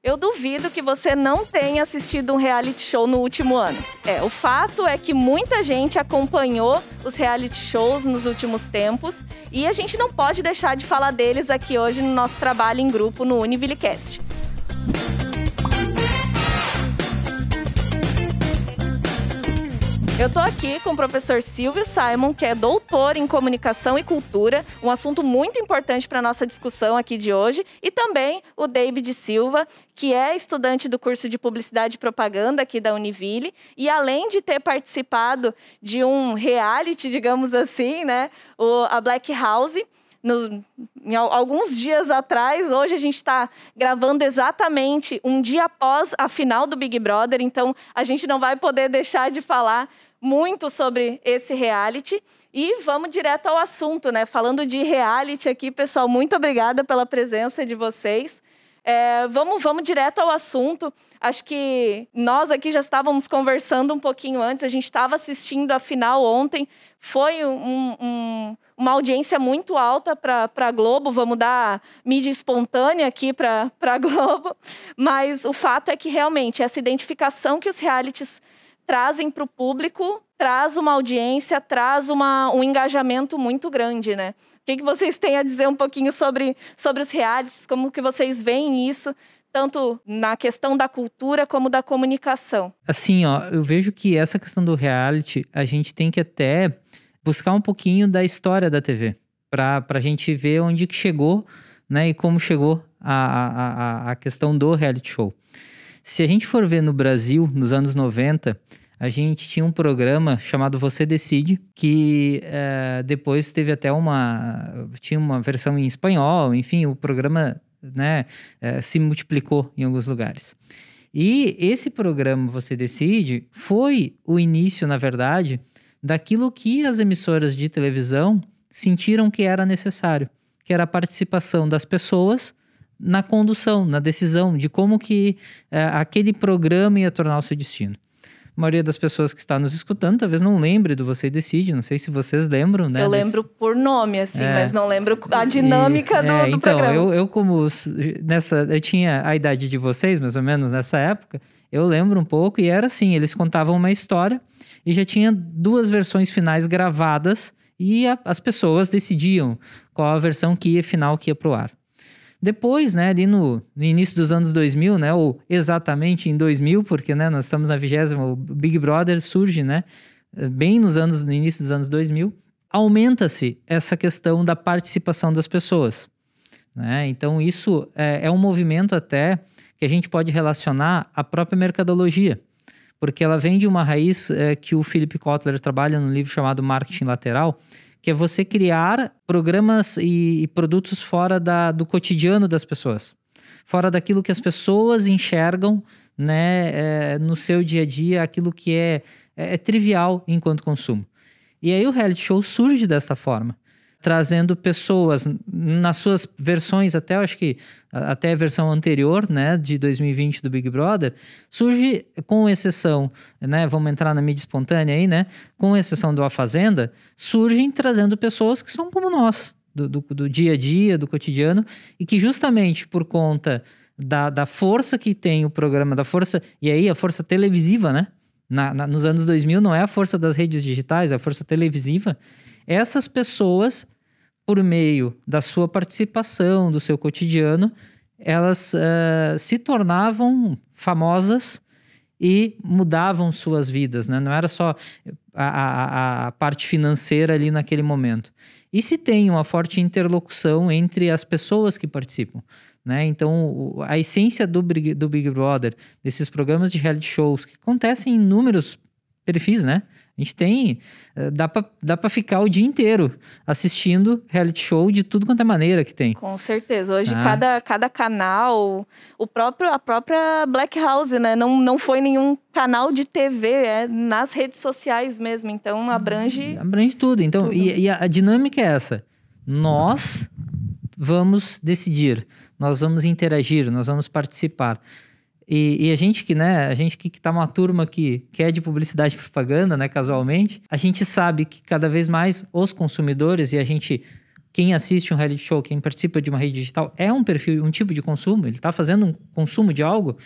Eu duvido que você não tenha assistido um reality show no último ano. É, o fato é que muita gente acompanhou os reality shows nos últimos tempos e a gente não pode deixar de falar deles aqui hoje no nosso trabalho em grupo no Univillecast. Eu tô aqui com o professor Silvio Simon, que é doutor em comunicação e cultura, um assunto muito importante para nossa discussão aqui de hoje, e também o David Silva, que é estudante do curso de Publicidade e Propaganda aqui da Univille, e além de ter participado de um reality, digamos assim, né, o, a Black House, no, em alguns dias atrás. Hoje a gente está gravando exatamente um dia após a final do Big Brother, então a gente não vai poder deixar de falar muito sobre esse reality. E vamos direto ao assunto, né? Falando de reality aqui, pessoal, muito obrigada pela presença de vocês. É, vamos, vamos direto ao assunto. Acho que nós aqui já estávamos conversando um pouquinho antes, a gente estava assistindo a final ontem. Foi um, um, uma audiência muito alta para a Globo, vamos dar mídia espontânea aqui para a Globo. Mas o fato é que realmente essa identificação que os realities trazem para o público, traz uma audiência, traz uma, um engajamento muito grande, né? O que, que vocês têm a dizer um pouquinho sobre, sobre os realities, como que vocês veem isso, tanto na questão da cultura como da comunicação? Assim, ó, eu vejo que essa questão do reality, a gente tem que até buscar um pouquinho da história da TV, para a gente ver onde que chegou, né, e como chegou a, a, a, a questão do reality show. Se a gente for ver no Brasil, nos anos 90, a gente tinha um programa chamado Você Decide, que é, depois teve até uma. tinha uma versão em espanhol, enfim, o programa né, é, se multiplicou em alguns lugares. E esse programa Você Decide foi o início, na verdade, daquilo que as emissoras de televisão sentiram que era necessário, que era a participação das pessoas na condução, na decisão de como que é, aquele programa ia tornar o seu destino. A maioria das pessoas que está nos escutando talvez não lembre do Você Decide, não sei se vocês lembram, né? Eu lembro desse... por nome, assim, é. mas não lembro a dinâmica e, do, é, do então, programa. Eu, eu como nessa, eu tinha a idade de vocês, mais ou menos, nessa época, eu lembro um pouco e era assim, eles contavam uma história e já tinha duas versões finais gravadas e a, as pessoas decidiam qual a versão que ia final que ia pro ar. Depois, né, ali no, no, início dos anos 2000, né, ou exatamente em 2000, porque, né, nós estamos na vigésima, o Big Brother surge, né, bem nos anos, no início dos anos 2000, aumenta-se essa questão da participação das pessoas, né? Então isso é, é um movimento até que a gente pode relacionar à própria mercadologia, porque ela vem de uma raiz é, que o Philip Kotler trabalha no livro chamado Marketing Lateral, que é você criar programas e, e produtos fora da, do cotidiano das pessoas, fora daquilo que as pessoas enxergam né, é, no seu dia a dia, aquilo que é, é, é trivial enquanto consumo. E aí o reality show surge dessa forma trazendo pessoas. Nas suas versões, até acho que até a versão anterior, né, de 2020 do Big Brother, surge com exceção, né, vamos entrar na mídia espontânea aí, né, com exceção do A Fazenda, surgem trazendo pessoas que são como nós, do, do, do dia a dia, do cotidiano, e que justamente por conta da, da força que tem o programa, da força, e aí a força televisiva, né, na, na, nos anos 2000 não é a força das redes digitais, é a força televisiva, essas pessoas, por meio da sua participação, do seu cotidiano, elas uh, se tornavam famosas e mudavam suas vidas, né? Não era só a, a, a, parte financeira ali naquele momento. E se tem uma forte interlocução entre as pessoas que participam, né? Então, a essência do, do Big Brother, desses programas de reality shows que acontecem em inúmeros perfis, né? A gente tem. Eh, dá pra, dá pra ficar o dia inteiro assistindo reality show de tudo quanto é maneira que tem. Com certeza. Hoje, ah. cada, cada canal, o próprio, a própria Black House, né? Não, não foi nenhum canal de TV, é nas redes sociais mesmo. Então, abrange. Abrange tudo. Então, tudo. E, e a, a dinâmica é essa. Nós vamos decidir, nós vamos interagir, nós vamos participar. E, e, a gente que, né, a gente que, que tá uma turma que, que é de publicidade e propaganda, né, casualmente, a gente sabe que cada vez mais os consumidores, e a gente quem assiste um reality show, quem participa de uma rede digital, é um perfil, um tipo de consumo, ele está fazendo um consumo de algo,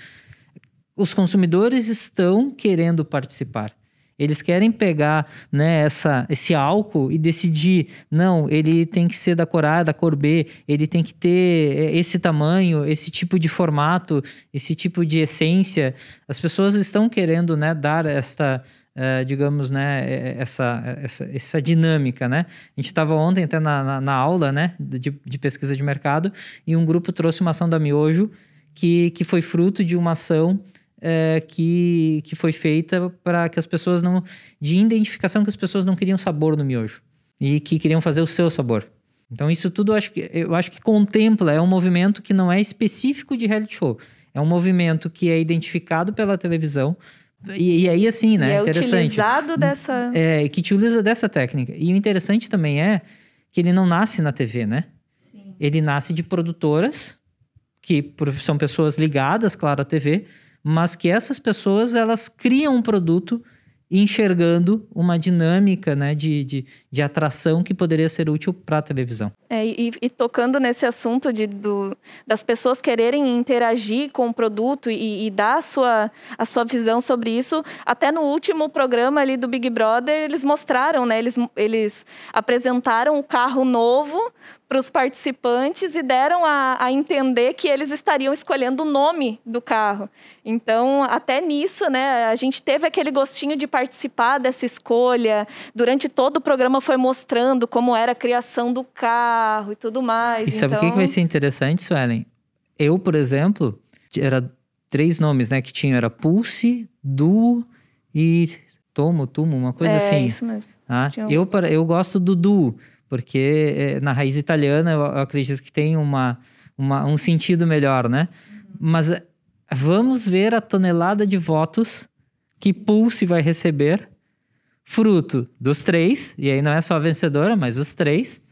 os consumidores estão querendo participar. Eles querem pegar né, essa, esse álcool e decidir, não, ele tem que ser da cor A, da cor B, ele tem que ter é, esse tamanho, esse tipo de formato, esse tipo de essência. As pessoas estão querendo né, dar esta, uh, digamos, né, é, essa, essa, essa dinâmica, né? A gente estava ontem até na, na, na, aula, né, de, de pesquisa de mercado, e um grupo trouxe uma ação da Miojo que, que foi fruto de uma ação é, que, que foi feita para que as pessoas não. de identificação que as pessoas não queriam sabor no miojo e que queriam fazer o seu sabor. Então, isso tudo eu acho que, eu acho que contempla, é um movimento que não é específico de reality show. É um movimento que é identificado pela televisão. E, e aí, assim, né? E é utilizado dessa. É, que utiliza dessa técnica. E o interessante também é que ele não nasce na TV, né? Sim. Ele nasce de produtoras, que são pessoas ligadas, claro, à TV, mas que essas pessoas elas criam um produto enxergando uma dinâmica né, de, de, de atração que poderia ser útil para a televisão. É, e, e, tocando nesse assunto de, do, das pessoas quererem interagir com o produto e, e, dar a sua, a sua visão sobre isso, até no último programa ali do Big Brother, eles mostraram, né? Eles, eles apresentaram o carro novo para os participantes e deram a, a, entender que eles estariam escolhendo o nome do carro. Então, até nisso, né, a gente teve aquele gostinho de participar dessa escolha. Durante todo o programa foi mostrando como era a criação do carro e tudo mais. E sabe o então... que vai ser interessante, Suelen? Eu, por exemplo, era três nomes, né, que tinham, era Pulse, Du e Tomo, Tumo, uma coisa é, assim. É, isso mesmo. Ah, eu, eu gosto do Du, porque é, na raiz italiana eu, acredito que tem uma, uma, um sentido melhor, né? Mas é, vamos ver a tonelada de votos que Pulse vai receber, fruto dos três, e aí não é só a vencedora, mas os três,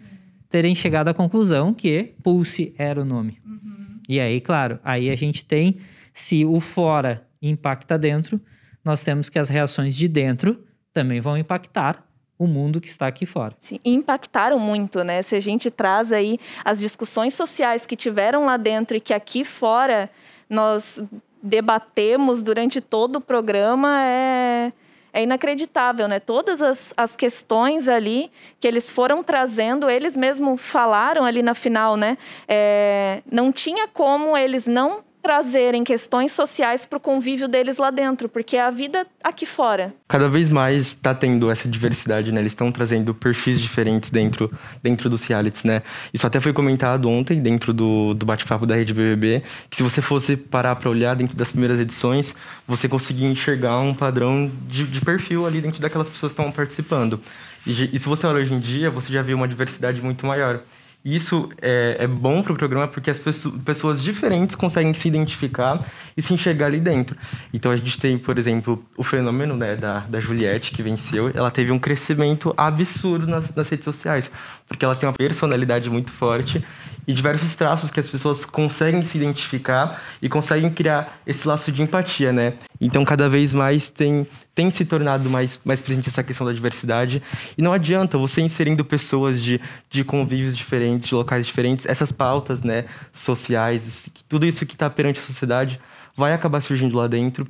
terem chegado à conclusão que Pulse era o nome. Uhum. E aí, claro, aí a gente tem, se o fora impacta dentro, nós temos que as reações de dentro também vão impactar o mundo que está aqui fora. Sim, impactaram muito, né? Se a gente traz aí as discussões sociais que tiveram lá dentro e que aqui fora nós debatemos durante todo o programa, é, é inacreditável, né? Todas as, as questões ali que eles foram trazendo, eles mesmos falaram ali na final, né? É, não tinha como eles não trazerem questões sociais para o convívio deles lá dentro, porque é a vida aqui fora. Cada vez mais está tendo essa diversidade, né? Eles estão trazendo perfis diferentes dentro, dentro dos realities, né? Isso até foi comentado ontem dentro do, do bate-papo da Rede BBB, que se você fosse parar para olhar dentro das primeiras edições, você conseguia enxergar um padrão de, de perfil ali dentro daquelas pessoas que estavam participando. E, e se você olha hoje em dia, você já vê uma diversidade muito maior. Isso é, é bom para o programa porque as pessoas diferentes conseguem se identificar e se enxergar ali dentro. Então a gente tem, por exemplo, o fenômeno né, da, da Juliette, que venceu. Ela teve um crescimento absurdo nas, nas redes sociais, porque ela tem uma personalidade muito forte e diversos traços que as pessoas conseguem se identificar e conseguem criar esse laço de empatia, né? Então, cada vez mais tem, tem se tornado mais, mais presente essa questão da diversidade. E não adianta você inserindo pessoas de, de convívios diferentes, de locais diferentes, essas pautas né, sociais, tudo isso que está perante a sociedade vai acabar surgindo lá dentro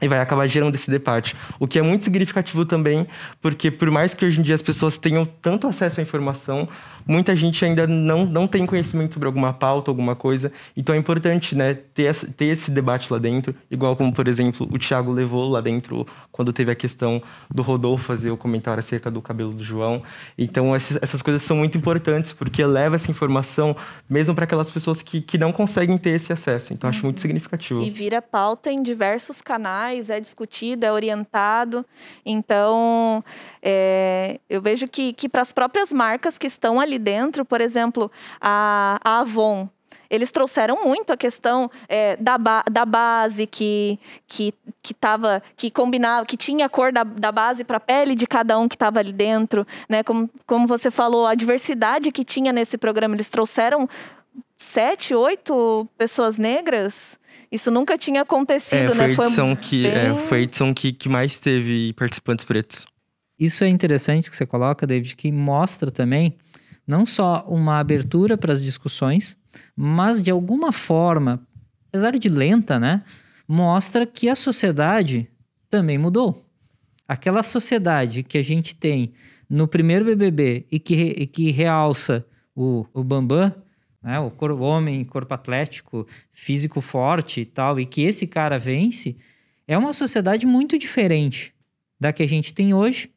e vai acabar gerando esse debate. O que é muito significativo também, porque por mais que hoje em dia as pessoas tenham tanto acesso à informação, muita gente ainda não, não tem conhecimento sobre alguma pauta, alguma coisa. Então é importante né, ter, ter esse debate lá dentro, igual como, por exemplo, o Thiago levou lá dentro quando teve a questão do Rodolfo fazer o comentário acerca do cabelo do João. Então essas, essas coisas são muito importantes, porque leva essa informação mesmo para aquelas pessoas que, que não conseguem ter esse acesso. Então acho muito uhum. significativo. E vira pauta em diversos canais é discutido, é orientado. Então, é, eu vejo que, que para as próprias marcas que estão ali dentro, por exemplo, a, a Avon, eles trouxeram muito a questão é, da, ba da base que que que tava, que combinava que tinha a cor da, da base para a pele de cada um que estava ali dentro né como, como você falou a diversidade que tinha nesse programa eles trouxeram sete oito pessoas negras isso nunca tinha acontecido, é, né? foi a edição, foi que, bem... é, foi a edição que, que mais teve participantes pretos. Isso é interessante que você coloca, David, que mostra também não só uma abertura para as discussões, mas de alguma forma, apesar de lenta, né, mostra que a sociedade também mudou. Aquela sociedade que a gente tem no primeiro BBB e que, e que realça o, o Bambam, né, o, homem, corpo atlético, físico forte e tal, e que esse cara vence, é uma sociedade muito diferente da que a gente tem hoje,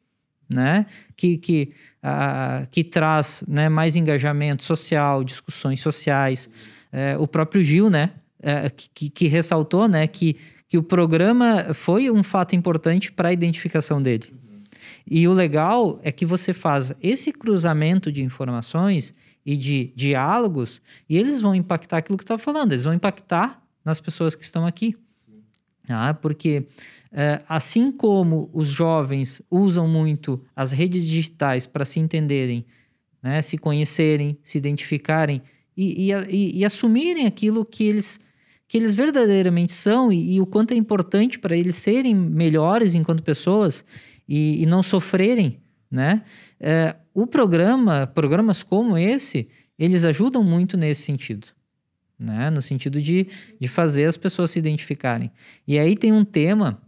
né? Que, que, uh, que traz né, mais engajamento social, discussões sociais. É, o próprio Gil, né? É, que, que ressaltou, né? Que, que o programa foi um fato importante para a identificação dele. E o legal é que você faz esse cruzamento de informações e de diálogos e eles vão impactar aquilo que eu estava falando, eles vão impactar nas pessoas que estão aqui. Ah, porque é, assim como os jovens usam muito as redes digitais para se entenderem, né, se conhecerem, se identificarem e, e, e, assumirem aquilo que eles, que eles verdadeiramente são e, e o quanto é importante para eles serem melhores enquanto pessoas e, não sofrerem, né? É, o programa, programas como esse, eles ajudam muito nesse sentido né? No sentido de, de fazer as pessoas se identificarem. E aí tem um tema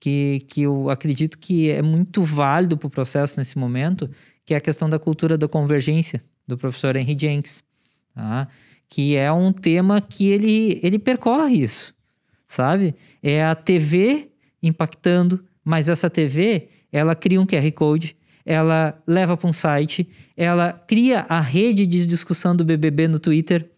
que, que eu acredito que é muito válido para o processo nesse momento, que é a questão da cultura da convergência, do professor Henry Jenks, tá? que é um tema que ele, ele percorre isso, sabe? É a TV impactando, mas essa TV, ela cria um QR Code, ela leva para um site, ela cria a rede de discussão do BBB no Twitter,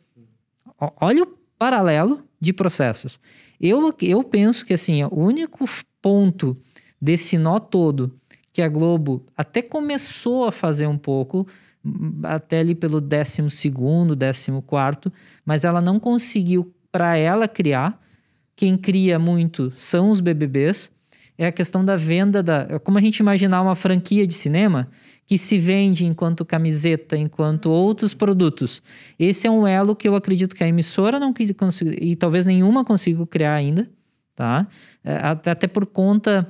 olha o paralelo de processos. Eu, eu penso que assim, o único ponto desse nó todo que a Globo até começou a fazer um pouco, até ali pelo 12 segundo, 14 mas ela não conseguiu para ela criar. Quem cria muito são os BBBs. É a questão da venda da, é como a gente imaginar uma franquia de cinema que se vende enquanto camiseta, enquanto outros produtos. Esse é um elo que eu acredito que a emissora não conseguir, e talvez nenhuma consiga criar ainda, tá? É, até por conta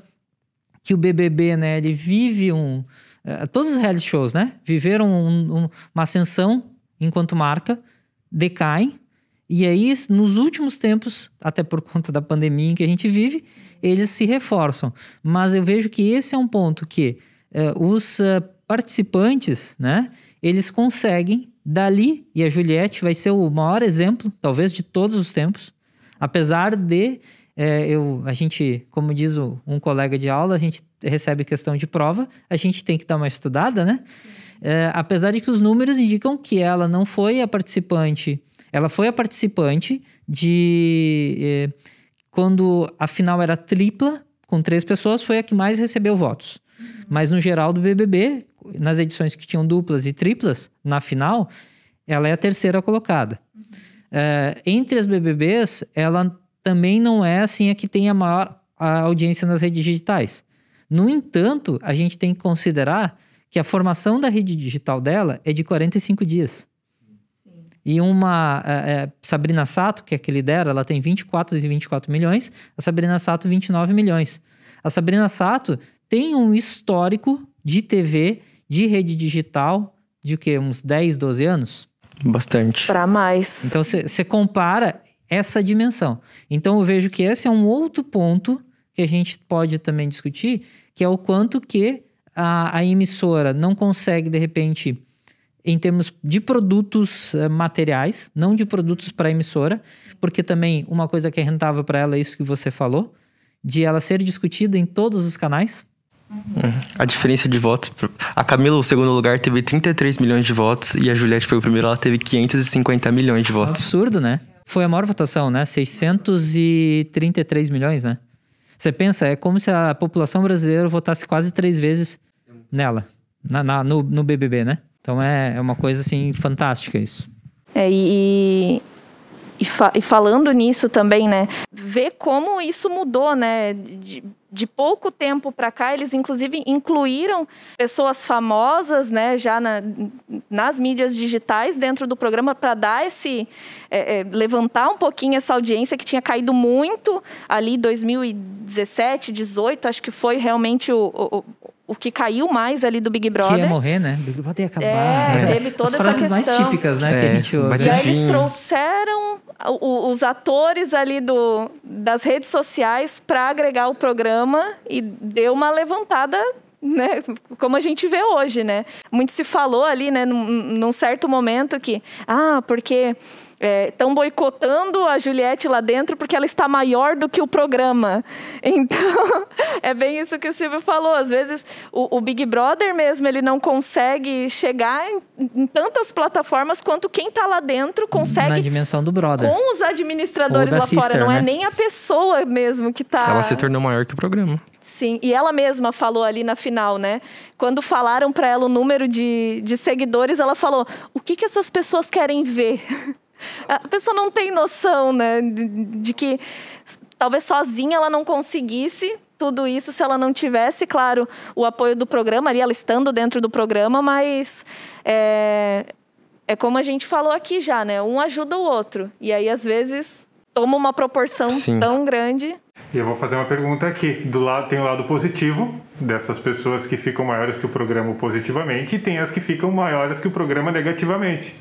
que o BBB, né, ele vive um... É, todos os reality shows, né, viveram um, um, uma ascensão enquanto marca, decaem, e aí, nos últimos tempos, até por conta da pandemia em que a gente vive, eles se reforçam. Mas eu vejo que esse é um ponto que uh, os uh, participantes, né, eles conseguem dali, e a Juliette vai ser o maior exemplo, talvez, de todos os tempos, apesar de é, eu, a gente, como diz o, um colega de aula, a gente recebe questão de prova, a gente tem que dar uma estudada, né? É, apesar de que os números indicam que ela não foi a participante, ela foi a participante de é, quando a final era tripla, com três pessoas, foi a que mais recebeu votos. Mas no geral do BBB, nas edições que tinham duplas e triplas, na final, ela é a terceira colocada. Uhum. É, entre as BBBs, ela também não é assim a que tem a maior a audiência nas redes digitais. No entanto, a gente tem que considerar que a formação da rede digital dela é de 45 dias. E uma é, é, Sabrina Sato, que é que lidera, ela tem 24 e 24 milhões, a Sabrina Sato 29 milhões. A Sabrina Sato tem um histórico de TV de rede digital de o quê? Uns 10, 12 anos? Bastante. Para mais. Então você compara essa dimensão. Então eu vejo que esse é um outro ponto que a gente pode também discutir, que é o quanto que a, a emissora não consegue, de repente, em termos de produtos uh, materiais, não de produtos para a emissora, porque também uma coisa que é rentável para ela é isso que você falou, de ela ser discutida em todos os canais. A diferença de votos. A Camila, o segundo lugar, teve 33 milhões de votos e a Juliette foi o primeiro, ela teve 550 milhões de votos. Absurdo, né? Foi a maior votação, né? 633 milhões, né? Você pensa, é como se a população brasileira votasse quase três vezes nela, na, na no, no BBB, né? Então é, é uma coisa, assim, fantástica isso. É, e, e, fa e, falando nisso também, né? Ver como isso mudou, né? De, de pouco tempo para cá, eles inclusive incluíram pessoas famosas, né, já na, nas mídias digitais dentro do programa para dar esse é, é, levantar um pouquinho essa audiência que tinha caído muito ali 2017, 18, acho que foi realmente o, o, o que caiu mais ali do Big Brother. Que ia morrer, né? Big Brother ia acabar. É, né? teve toda As essa frases questão. mais típicas, né? que É, a gente ouve. E aí eles trouxeram o- os atores ali do, das redes sociais para agregar o programa e deu uma levantada, né? Como a gente vê hoje, né? Muito se falou ali, né? Num, num certo momento que, ah, porque estão boicotando a Juliette lá dentro porque ela está maior do que o programa. Então, é bem isso que o Silvio falou. Às vezes, o, o Big Brother mesmo, ele não consegue chegar em, em tantas plataformas quanto quem está lá dentro Na consegue dimensão do brother. com os administradores lá fora. sister, Não é né? nem a pessoa mesmo que está... Ela se tornou maior que o programa. Sim, e ela mesma falou ali na final, né? Quando falaram para ela o número de, de seguidores, ela falou: o que, que essas pessoas querem ver? A pessoa não tem noção, né? De, de que talvez sozinha ela não conseguisse tudo isso se ela não tivesse, claro, o apoio do programa ali, ela estando dentro do programa, mas é, é como a gente falou aqui já, né? Um ajuda o outro. E aí, às vezes, toma uma proporção Sim. tão grande. E eu vou fazer uma pergunta aqui. Do lado tem o lado positivo dessas pessoas que ficam maiores que o programa positivamente e tem as que ficam maiores que o programa negativamente,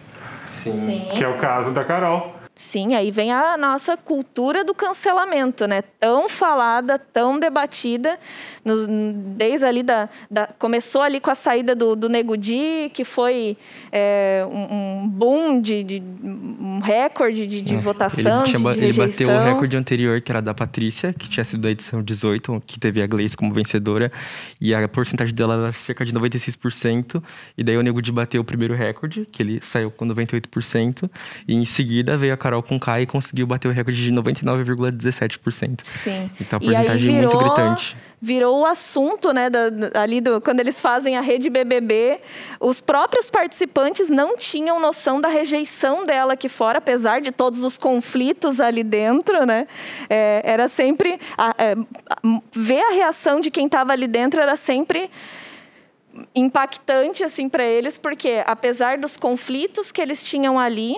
Sim. que é o caso da Carol. Sim, aí vem a nossa cultura do cancelamento, né? Tão falada, tão debatida, nos- desde ali da, da- Começou ali com a saída do, do Nego Di, que foi é, um, um boom, de, de- um recorde de, de votação, É, ele, tinha ba- de, ele bateu o recorde anterior, que era da Patrícia, que tinha sido da edição 18, que teve a Gleice como vencedora. E a porcentagem dela era cerca de 96%. E daí o Nego de bateu o primeiro recorde, que ele saiu com 98%. E em seguida veio a Carol com K e conseguiu bater o recorde de 99,17%. Sim. Então a E aí porcentagem é muito gritante. virou o assunto, né, da- da- ali do, quando eles fazem a rede BBB, os próprios participantes não tinham noção da rejeição dela aqui fora, apesar de todos os conflitos ali dentro, né? É, era sempre a- é, ver a reação de quem estava ali dentro era sempre impactante assim para eles, porque apesar dos conflitos que eles tinham ali,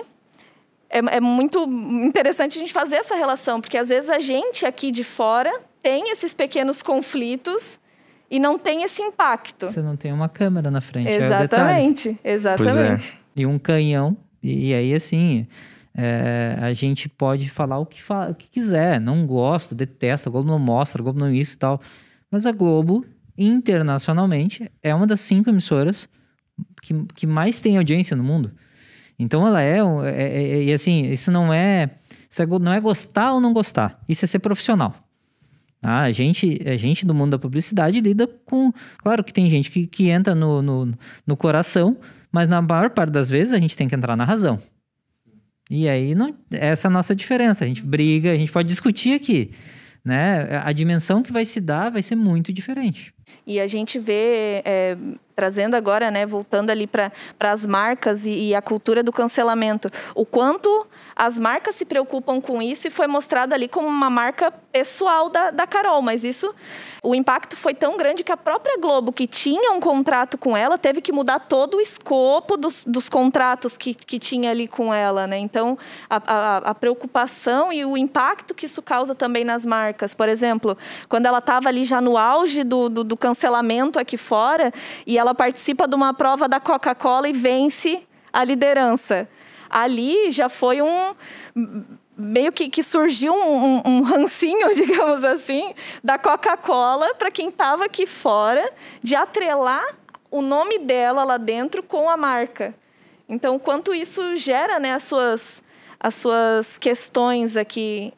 é, é muito interessante a gente fazer essa relação, porque às vezes a gente aqui de fora tem esses pequenos conflitos e não tem esse impacto. Você não tem uma câmera na frente. é o detalhe. Exatamente, exatamente. e um canhão. E, e aí, assim, é, a gente pode falar o que, fa- o que quiser. Não gosto, detesto, a Globo não mostra, a Globo não isso e tal. Mas a Globo, internacionalmente, é uma das cinco emissoras que, que mais tem audiência no mundo. Então ela é, é- é- é- e assim, isso não é, isso é não é gostar ou não gostar. Isso é ser profissional. Ah, a gente, a gente do mundo da publicidade lida com. Claro que tem gente que, que entra no, no, no coração, mas na maior parte das vezes a gente tem que entrar na razão. E aí, não, essa é a nossa diferença. A gente briga, a gente pode discutir aqui. Né? A dimensão que vai se dar vai ser muito diferente. E a gente vê, é, trazendo agora, né, voltando ali para as marcas e, e a cultura do cancelamento, o quanto as marcas se preocupam com isso e foi mostrado ali como uma marca pessoal da, da Carol. Mas isso, o impacto foi tão grande que a própria Globo, que tinha um contrato com ela, teve que mudar todo o escopo dos, dos contratos que, que tinha ali com ela. Né? Então, a, a, a preocupação e o impacto que isso causa também nas marcas. Por exemplo, quando ela estava ali já no auge do, do, do cancelamento aqui fora e ela participa de uma prova da Coca-Cola e vence a liderança. Ali já foi um meio que, que surgiu um, um, um rancinho, digamos assim, da Coca-Cola para quem estava aqui fora, de atrelar o nome dela lá dentro com a marca. Então, quanto isso gera né, as, suas, as suas questões aqui,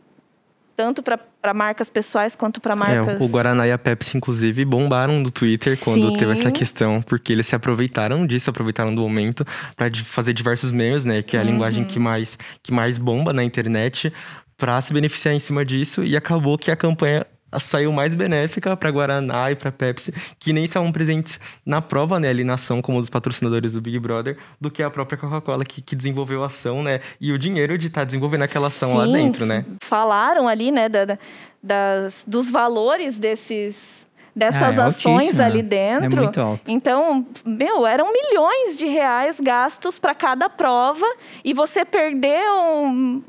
tanto para marcas pessoais quanto para marcas. É, o Guaraná e a Pepsi, inclusive, bombaram no Twitter quando Sim. teve essa questão, porque eles se aproveitaram disso, aproveitaram do momento para fazer diversos memes, né? Que é a Uhum. linguagem que mais, que mais bomba na internet, para se beneficiar em cima disso, e acabou que a campanha saiu mais benéfica para Guaraná e para Pepsi, que nem estavam presentes na prova, né, ali na ação como dos patrocinadores do Big Brother, do que a própria Coca-Cola que, que desenvolveu a ação, né, e o dinheiro de estar desenvolvendo aquela ação lá Sim, dentro, né. Falaram ali, né, da, da- das, dos valores desses, dessas Ah, é ações ali né? dentro. É muito alto. Então, meu, eram milhões de reais gastos para cada prova e você perdeu um-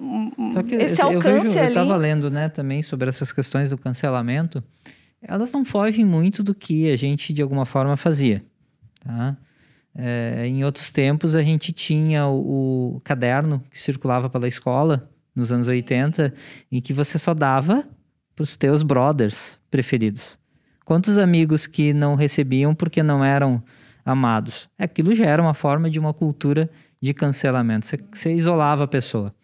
esse eu alcance vejo, eu ali. estava lendo, né, também sobre essas questões do cancelamento elas não fogem muito do que a gente de alguma forma fazia, tá? É, em outros tempos a gente tinha o, o caderno que circulava pela escola nos anos 80 em que você só dava para os teus brothers preferidos. Quantos amigos que não recebiam porque não eram amados? Aquilo já era uma forma de uma cultura de cancelamento. Você, você isolava a pessoa.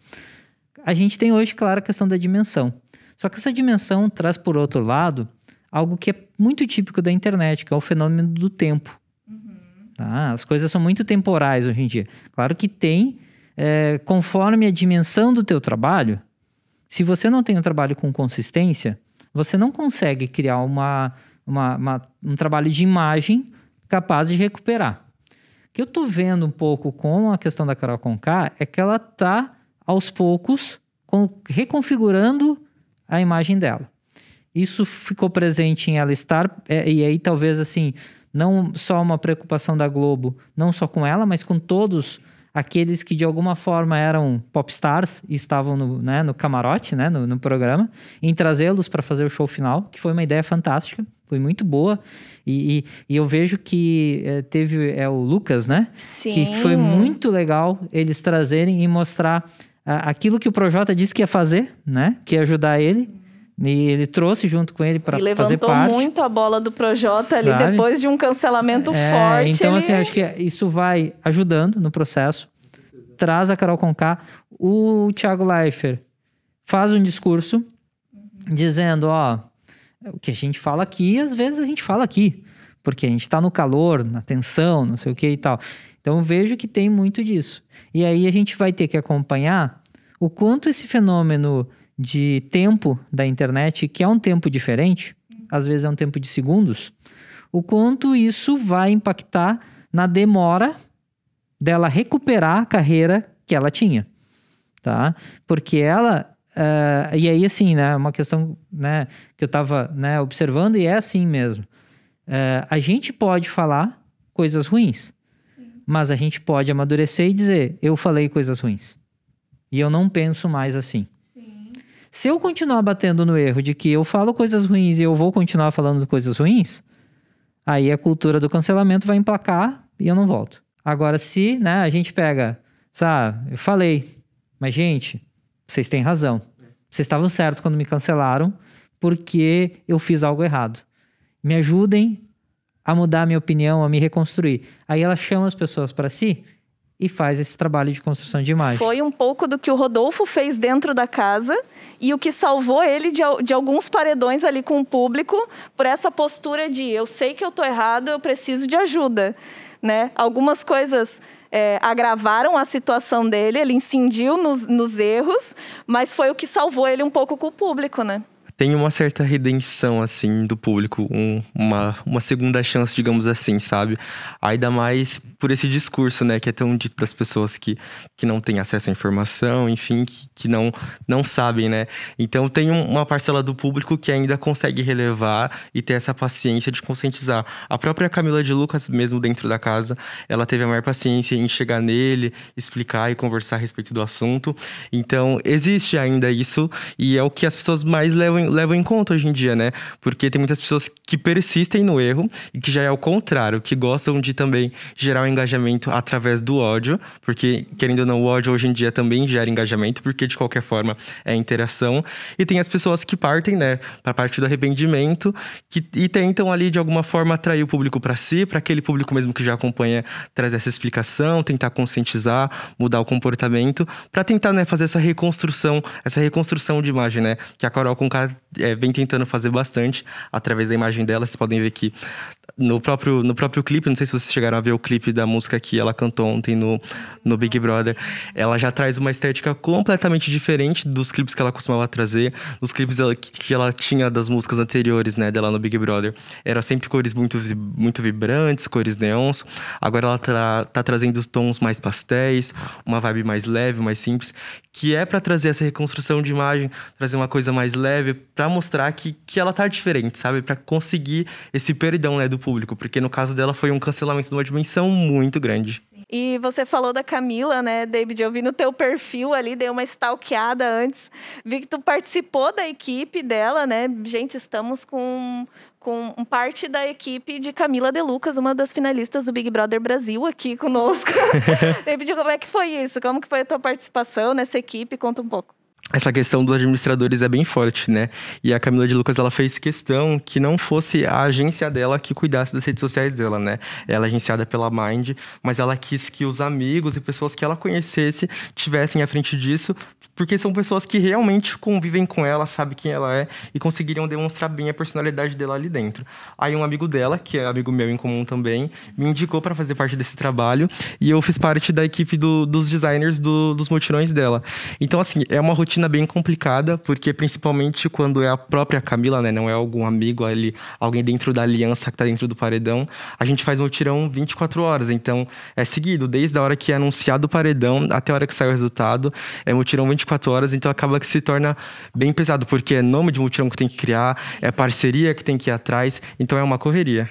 A gente tem hoje, claro, a questão da dimensão. Só que essa dimensão traz, por outro lado, algo que é muito típico da internet, que é o fenômeno do tempo. Uhum. Tá? As coisas são muito temporais hoje em dia. Claro que tem, é, conforme a dimensão do teu trabalho, se você não tem um trabalho com consistência, você não consegue criar uma, uma, uma um trabalho de imagem capaz de recuperar. O que eu estou vendo um pouco com a questão da Carol Conká é que ela está, aos poucos, com, reconfigurando a imagem dela. Isso ficou presente em ela estar, é, e aí talvez assim, não só uma preocupação da Globo, não só com ela, mas com todos aqueles que de alguma forma eram popstars e estavam no, né, no camarote, né, no, no programa, em trazê-los para fazer o show final, que foi uma ideia fantástica, foi muito boa. E, e, e eu vejo que é, teve é o Lucas, né? Sim. Que, foi muito legal eles trazerem e mostrar aquilo que o Projota disse que ia fazer, né? Que ia ajudar ele. E ele trouxe junto com ele para fazer parte. levantou muito a bola do Projota ali depois de um cancelamento é, forte. Então, ele... assim, acho que isso vai ajudando no processo. Traz a Carol Conká. O Thiago Leifert faz um discurso dizendo, ó, o que a gente fala aqui, às vezes a gente fala aqui. Porque a gente está no calor, na tensão, não sei o que e tal. Então, vejo que tem muito disso. E aí a gente vai ter que acompanhar o quanto esse fenômeno de tempo da internet, que é um tempo diferente, às vezes é um tempo de segundos, o quanto isso vai impactar na demora dela recuperar a carreira que ela tinha, tá? Porque ela uh, e aí assim, né, uma questão, né, que eu estava né, observando e é assim mesmo. Uh, a gente pode falar coisas ruins, mas a gente pode amadurecer e dizer, eu falei coisas ruins e eu não penso mais assim. Se eu continuar batendo no erro de que eu falo coisas ruins e eu vou continuar falando coisas ruins, aí a cultura do cancelamento vai emplacar e eu não volto. Agora, se né, a gente pega, sabe, eu falei, mas gente, vocês têm razão. Vocês estavam certos quando me cancelaram porque eu fiz algo errado. Me ajudem a mudar a minha opinião, a me reconstruir. Aí ela chama as pessoas para si e faz esse trabalho de construção de imagem. Foi um pouco do que o Rodolfo fez dentro da casa e o que salvou ele de, de alguns paredões ali com o público por essa postura de eu sei que eu estou errado, eu preciso de ajuda. Né? Algumas coisas é, agravaram a situação dele, ele incidiu nos, nos erros, mas foi o que salvou ele um pouco com o público, né? Tem uma certa redenção, assim, do público, um, uma, uma segunda chance, digamos assim, sabe? Ainda mais por esse discurso, né, que é tão dito das pessoas que, que não têm acesso à informação, enfim, que, que não, não sabem, né? Então tem uma parcela do público que ainda consegue relevar e ter essa paciência de conscientizar. A própria Camila de Lucas, mesmo dentro da casa, ela teve a maior paciência em chegar nele, explicar e conversar a respeito do assunto. Então, existe ainda isso e é o que as pessoas mais levam levam, em conta hoje em dia, né? Porque tem muitas pessoas que persistem no erro e que já é o contrário, que gostam de também gerar um engajamento através do ódio, porque, querendo ou não, o ódio hoje em dia também gera engajamento, porque de qualquer forma é interação. E tem as pessoas que partem, né, para parte do arrependimento que, e tentam ali de alguma forma atrair o público para si, para aquele público mesmo que já acompanha, trazer essa explicação, tentar conscientizar, mudar o comportamento, para tentar, né, fazer essa reconstrução, essa reconstrução de imagem, né, que a Carol com é, vem tentando fazer bastante através da imagem dela. Vocês podem ver que no próprio, no próprio clipe, não sei se vocês chegaram a ver o clipe da música que ela cantou ontem no, no Big Brother, ela já traz uma estética completamente diferente dos clipes que ela costumava trazer, dos clipes dela, que, ela tinha das músicas anteriores, né, dela no Big Brother. Era sempre cores muito, muito vibrantes, cores neons. Agora ela tá, tá trazendo tons mais pastéis, uma vibe mais leve, mais simples, que é para trazer essa reconstrução de imagem, trazer uma coisa mais leve, para mostrar que, que ela tá diferente, sabe? Para conseguir esse perdão, né, do público, porque no caso dela foi um cancelamento de uma dimensão muito grande. E você falou da Camila, né, David? Eu vi no teu perfil ali, dei uma stalkeada antes. Vi que tu participou da equipe dela, né? Gente, estamos com com parte da equipe de Camila De Lucas, uma das finalistas do Big Brother Brasil aqui conosco. David, como é que foi isso? Como que foi a tua participação nessa equipe? Conta um pouco essa questão dos administradores é bem forte, né? E a Camila de Lucas, ela fez questão que não fosse a agência dela que cuidasse das redes sociais dela, né? Ela é agenciada pela Mind, mas ela quis que os amigos e pessoas que ela conhecesse tivessem à frente disso, porque são pessoas que realmente convivem com ela, sabem quem ela é e conseguiriam demonstrar bem a personalidade dela ali dentro. Aí um amigo dela, que é amigo meu em comum também, me indicou para fazer parte desse trabalho e eu fiz parte da equipe do, dos designers do, dos mutirões dela. Então, assim, é uma rotina bem complicada, porque principalmente quando é a própria Camila, né, não é algum amigo ali, alguém dentro da aliança que tá dentro do paredão, a gente faz um tirão 24 horas, então é seguido, desde a hora que é anunciado o paredão até a hora que sai o resultado, é mutirão 24 horas, então acaba que se torna bem pesado, porque é nome de mutirão que tem que criar, é parceria que tem que ir atrás, então é uma correria.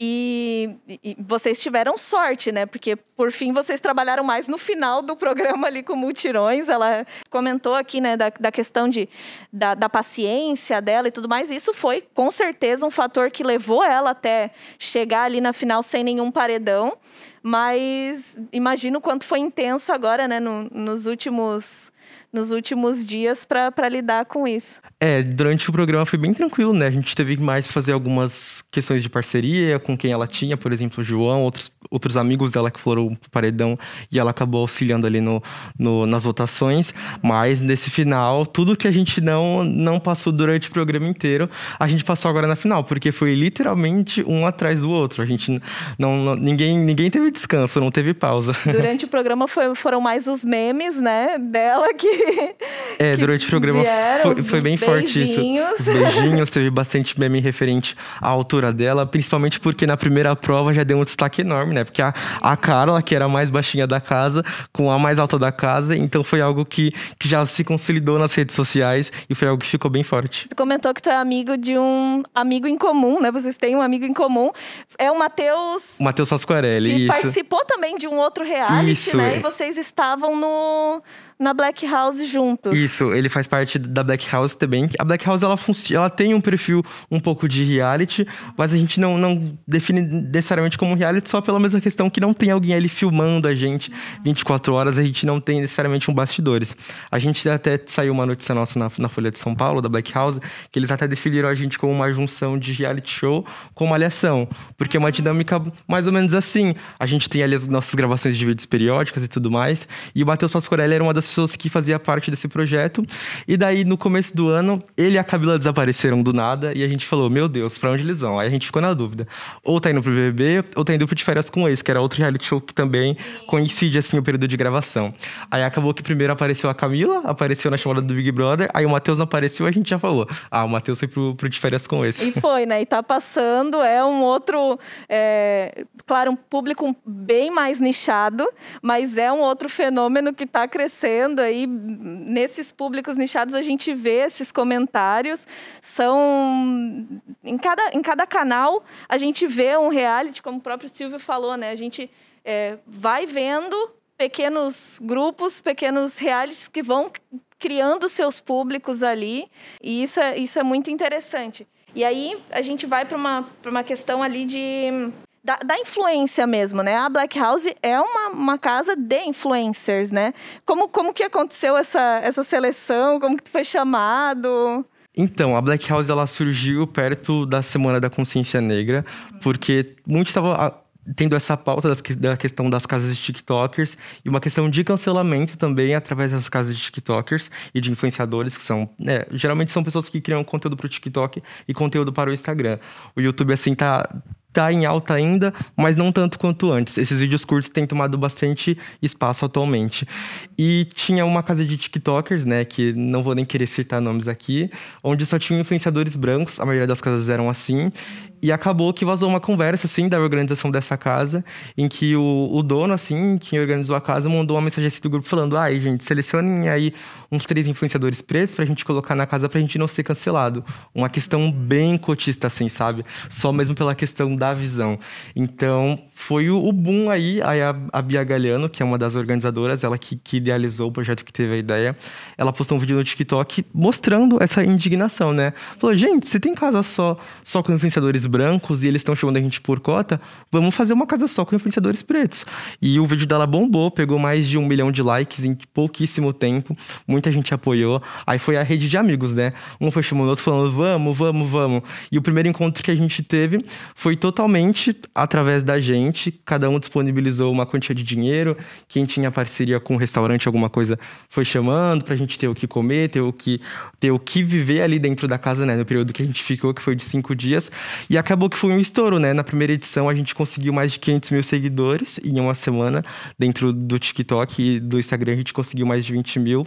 E, e, vocês tiveram sorte, né? Porque, por fim, vocês trabalharam mais no final do programa ali com multirões. Ela comentou aqui, né, da, da questão de, da, da paciência dela e tudo mais. Isso foi, com certeza, um fator que levou ela até chegar ali na final sem nenhum paredão. Mas imagino quanto foi intenso agora, né, no, nos últimos nos últimos dias para lidar com isso. É, durante o programa foi bem tranquilo, né? A gente teve mais fazer algumas questões de parceria com quem ela tinha, por exemplo, o João, outros, outros amigos dela que foram pro paredão e ela acabou auxiliando ali no, no, nas votações. Mas nesse final, tudo que a gente não, não passou durante o programa inteiro, a gente passou agora na final, porque foi literalmente um atrás do outro. A gente não, não ninguém, ninguém teve descanso, não teve pausa. Durante o programa foi, foram mais os memes, né, dela que é, durante o programa vieram, foi, foi, bem forte isso. Os beijinhos, teve bastante meme referente à altura dela, principalmente porque na primeira prova já deu um destaque enorme, né? Porque a, a Carla, que era a mais baixinha da casa, com a mais alta da casa, então foi algo que, que já se consolidou nas redes sociais e foi algo que ficou bem forte. Tu comentou que tu é amigo de um amigo em comum, né? Vocês têm um amigo em comum. É o Matheus. Matheus Pasquarelli, que isso. participou também de um outro reality, isso, né? É. E vocês estavam no na Black House juntos. Isso, ele faz parte da Black House também. A Black House ela, ela tem um perfil um pouco de reality, mas a gente não, não define necessariamente como reality só pela mesma questão que não tem alguém ali filmando a gente 24 horas, a gente não tem necessariamente um bastidores. A gente até saiu uma notícia nossa na, na Folha de São Paulo, da Black House, que eles até definiram a gente como uma junção de reality show com malhação, porque é uma dinâmica mais ou menos assim. A gente tem ali as nossas gravações de vídeos periódicas e tudo mais, e o Matheus Pascorelli era uma das pessoas que fazia parte desse projeto. E daí, no começo do ano, ele e a Camila desapareceram do nada e a gente falou: Meu Deus, pra onde eles vão? Aí a gente ficou na dúvida. Ou tá indo pro BBB, ou tá indo pro De Férias com Ex, que era outro reality show que também coincide, assim, o período de gravação. Aí acabou que primeiro apareceu a Camila, apareceu na chamada do Big Brother, aí o Matheus não apareceu a gente já falou: Ah, o Matheus foi pro, pro De Férias com Ex. E foi, né? E tá passando, é um outro. É, claro, um público bem mais nichado, mas é um outro fenômeno que tá crescendo aí aí nesses públicos nichados a gente vê esses comentários. São em cada, em cada canal a gente vê um reality, como o próprio Silvio falou, né? A gente é, vai vendo pequenos grupos, pequenos realities que vão criando seus públicos ali. E isso é, isso é muito interessante. E aí a gente vai para uma, uma questão ali de da, da, influência mesmo, né? A Black House é uma, uma casa de influencers, né? Como, como que aconteceu essa, essa seleção? Como que foi chamado? Então, a Black House ela surgiu perto da Semana da Consciência Negra, porque muito estava tendo essa pauta das, da questão das casas de TikTokers e uma questão de cancelamento também através das casas de TikTokers e de influenciadores, que são, né, geralmente são pessoas que criam conteúdo para o TikTok e conteúdo para o Instagram. O YouTube, assim, tá tá em alta ainda, mas não tanto quanto antes. Esses vídeos curtos têm tomado bastante espaço atualmente. E tinha uma casa de TikTokers, né, que não vou nem querer citar nomes aqui, onde só tinham influenciadores brancos, a maioria das casas eram assim, e acabou que vazou uma conversa, assim, da organização dessa casa, em que o, o dono, assim, quem organizou a casa, mandou uma mensagem assim do grupo falando: ai, gente, selecionem aí uns três influenciadores pretos pra gente colocar na casa pra gente não ser cancelado. Uma questão bem cotista, assim, sabe? Só mesmo pela questão da visão. Então, foi o, o boom aí, aí a, a Bia Galhano, que é uma das organizadoras, ela que, que idealizou o projeto, que teve a ideia, ela postou um vídeo no TikTok mostrando essa indignação, né? Falou, gente, se tem casa só, só com influenciadores brancos e eles estão chamando a gente por cota, vamos fazer uma casa só com influenciadores pretos. E o vídeo dela bombou, pegou mais de um milhão de likes em pouquíssimo tempo, muita gente apoiou. Aí foi a rede de amigos, né? Um foi chamando o outro falando, vamos, vamos, vamos. E o primeiro encontro que a gente teve foi totalmente através da gente, cada um disponibilizou uma quantia de dinheiro, quem tinha parceria com um restaurante, alguma coisa, foi chamando pra gente ter o que comer, ter o que, ter o que viver ali dentro da casa, né? No período que a gente ficou, que foi de cinco dias. E acabou que foi um estouro, né? Na primeira edição a gente conseguiu mais de 500 mil seguidores em uma semana. Dentro do TikTok e do Instagram a gente conseguiu mais de 20 mil.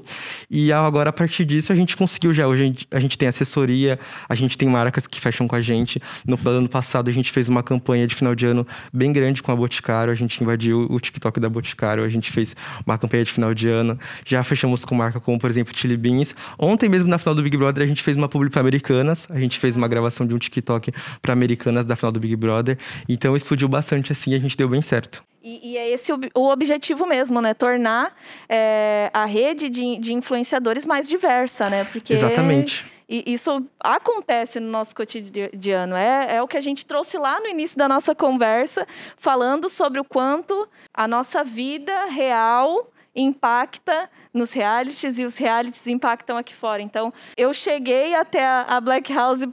E agora, a partir disso, a gente conseguiu já. Hoje a gente tem assessoria, a gente tem marcas que fecham com a gente. No ano passado a gente fez uma campanha de final de ano bem grande com a Boticário. A gente invadiu o TikTok da Boticário. A gente fez uma campanha de final de ano. Já fechamos com marca como, por exemplo, Chili Beans. Ontem mesmo, na final do Big Brother, a gente fez uma publi para Americanas. A gente fez uma gravação de um TikTok para Americanas da final do Big Brother. Então explodiu bastante assim a gente deu bem certo. E, e, é esse o, o, objetivo mesmo, né? Tornar é, a rede de, de, influenciadores mais diversa, né? Porque Exatamente. isso acontece no nosso cotidiano. É, é o que a gente trouxe lá no início da nossa conversa, falando sobre o quanto a nossa vida real impacta nos realities e os realities impactam aqui fora. Então, eu cheguei até a, a Black House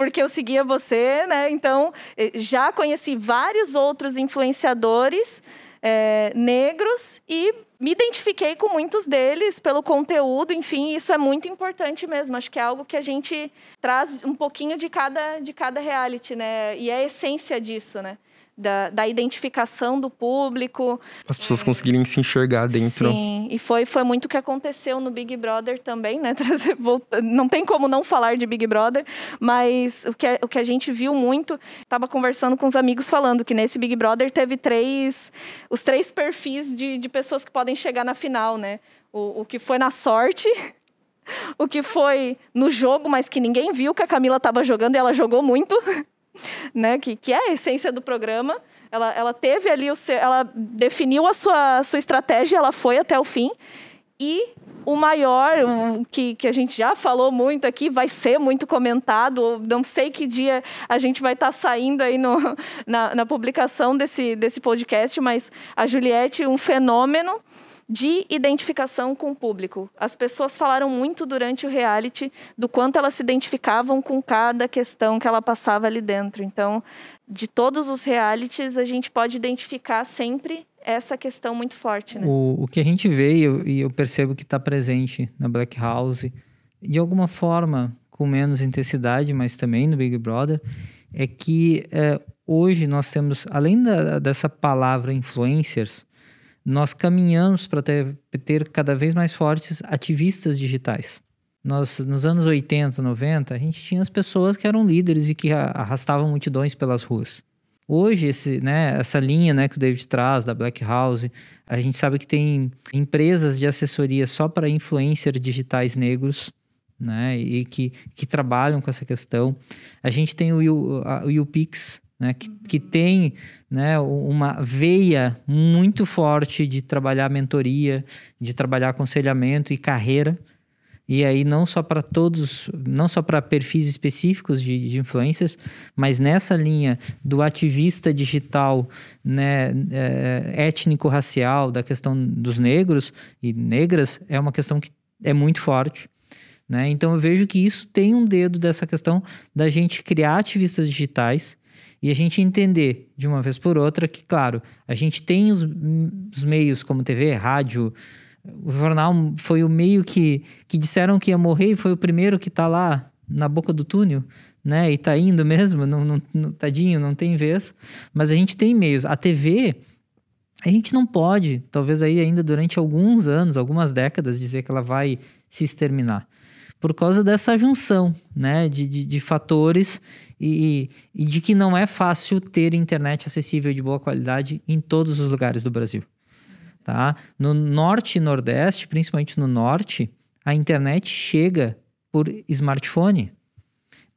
porque eu seguia você, né? Então, eh, já conheci vários outros influenciadores é, negros e me identifiquei com muitos deles pelo conteúdo, enfim, isso é muito importante mesmo. Acho que é algo que a gente traz um pouquinho de cada, de cada reality, né? E é a essência disso, né? Da, da identificação do público. As pessoas é... conseguirem se enxergar dentro. Sim, e foi, foi muito o que aconteceu no Big Brother também, né? Trazer, volta... Não tem como não falar de Big Brother, mas o que, o que a gente viu muito, estava conversando com os amigos falando que nesse Big Brother teve três, os três perfis de, de pessoas que podem chegar na final, né? O, o que foi na sorte, o que foi no jogo, mas que ninguém viu que a Camila estava jogando e ela jogou muito. né, que, que é a essência do programa. Ela, ela teve ali o seu, ela definiu a sua, sua estratégia, ela foi até o fim. E o maior, que, que a gente já falou muito aqui, vai ser muito comentado. Não sei que dia a gente vai estar tá saindo aí no, na, na publicação desse, desse podcast, mas a Juliette, um fenômeno de identificação com o público. As pessoas falaram muito durante o reality do quanto elas se identificavam com cada questão que ela passava ali dentro. Então, de todos os realities, a gente pode identificar sempre essa questão muito forte. Né? O, o que a gente vê e eu, eu percebo que está presente na Black House, de alguma forma, com menos intensidade, mas também no Big Brother, é que é, hoje nós temos, além da, dessa palavra influencers, nós caminhamos para ter, ter cada vez mais fortes ativistas digitais. Nós, nos anos 80, 90, a gente tinha as pessoas que eram líderes e que arrastavam multidões pelas ruas. Hoje, esse, né, essa linha né, que o David traz da Black House, a gente sabe que tem empresas de assessoria só para influencers digitais negros, né, e que, que trabalham com essa questão. A gente tem o, o, o UPix, né, que, que tem né, uma veia muito forte de trabalhar mentoria, de trabalhar aconselhamento e carreira. E aí não só para todos, não só para perfis específicos de, de influencers, mas nessa linha do ativista digital, né, é, étnico-racial, da questão dos negros e negras, é uma questão que é muito forte. Né? Então eu vejo que isso tem um dedo dessa questão da gente criar ativistas digitais e a gente entender de uma vez por outra que, claro, a gente tem os, os meios como TV, rádio, o jornal foi o meio que, que disseram que ia morrer e foi o primeiro que está lá na boca do túnel, né? E está indo mesmo, não, não, não, tadinho, não tem vez. Mas a gente tem meios. A TV, a gente não pode, talvez aí ainda durante alguns anos, algumas décadas, dizer que ela vai se exterminar. Por causa dessa junção, né? De, de, de fatores e, e de que não é fácil ter internet acessível de boa qualidade em todos os lugares do Brasil. Tá? No norte e nordeste, principalmente no norte, a internet chega por smartphone.